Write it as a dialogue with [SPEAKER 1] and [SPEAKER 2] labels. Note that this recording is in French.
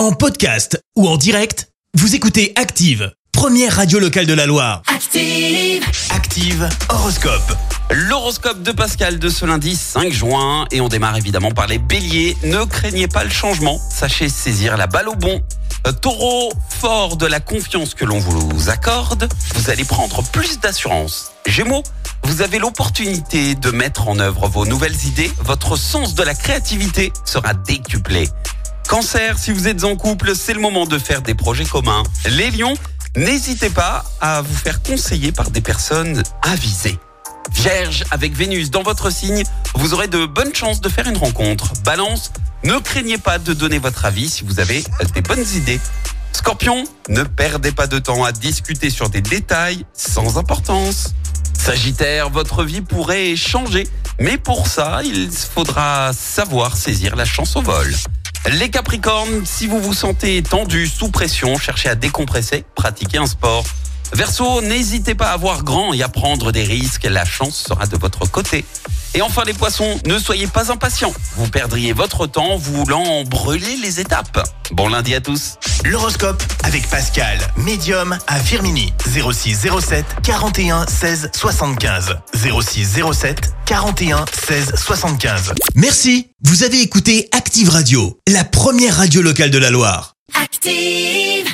[SPEAKER 1] En podcast ou en direct, vous écoutez Active, première radio locale de la Loire.
[SPEAKER 2] Active.
[SPEAKER 1] Active Horoscope.
[SPEAKER 3] L'horoscope de Pascal de ce lundi 5 juin et on démarre évidemment par les béliers. Ne craignez pas le changement, sachez saisir la balle au bon. Euh, Taureau, fort de la confiance que l'on vous accorde, vous allez prendre plus d'assurance. Gémeaux, vous avez l'opportunité de mettre en œuvre vos nouvelles idées, votre sens de la créativité sera décuplé. Cancer, si vous êtes en couple, c'est le moment de faire des projets communs. Les lions, n'hésitez pas à vous faire conseiller par des personnes avisées. Vierge, avec Vénus dans votre signe, vous aurez de bonnes chances de faire une rencontre. Balance, ne craignez pas de donner votre avis si vous avez des bonnes idées. Scorpion, ne perdez pas de temps à discuter sur des détails sans importance. Sagittaire, votre vie pourrait changer, mais pour ça, il faudra savoir saisir la chance au vol. Les Capricornes, si vous vous sentez tendu, sous pression, cherchez à décompresser, pratiquez un sport. Verseau, n'hésitez pas à voir grand et à prendre des risques, la chance sera de votre côté. Et enfin les poissons, ne soyez pas impatients, vous perdriez votre temps voulant brûler les étapes. Bon lundi à tous.
[SPEAKER 1] L'horoscope avec Pascal, médium à Firmini. 06 07 41 16 75. 06 07 41 16 75. Merci. Vous avez écouté Active Radio, la première radio locale de la Loire.
[SPEAKER 2] Active.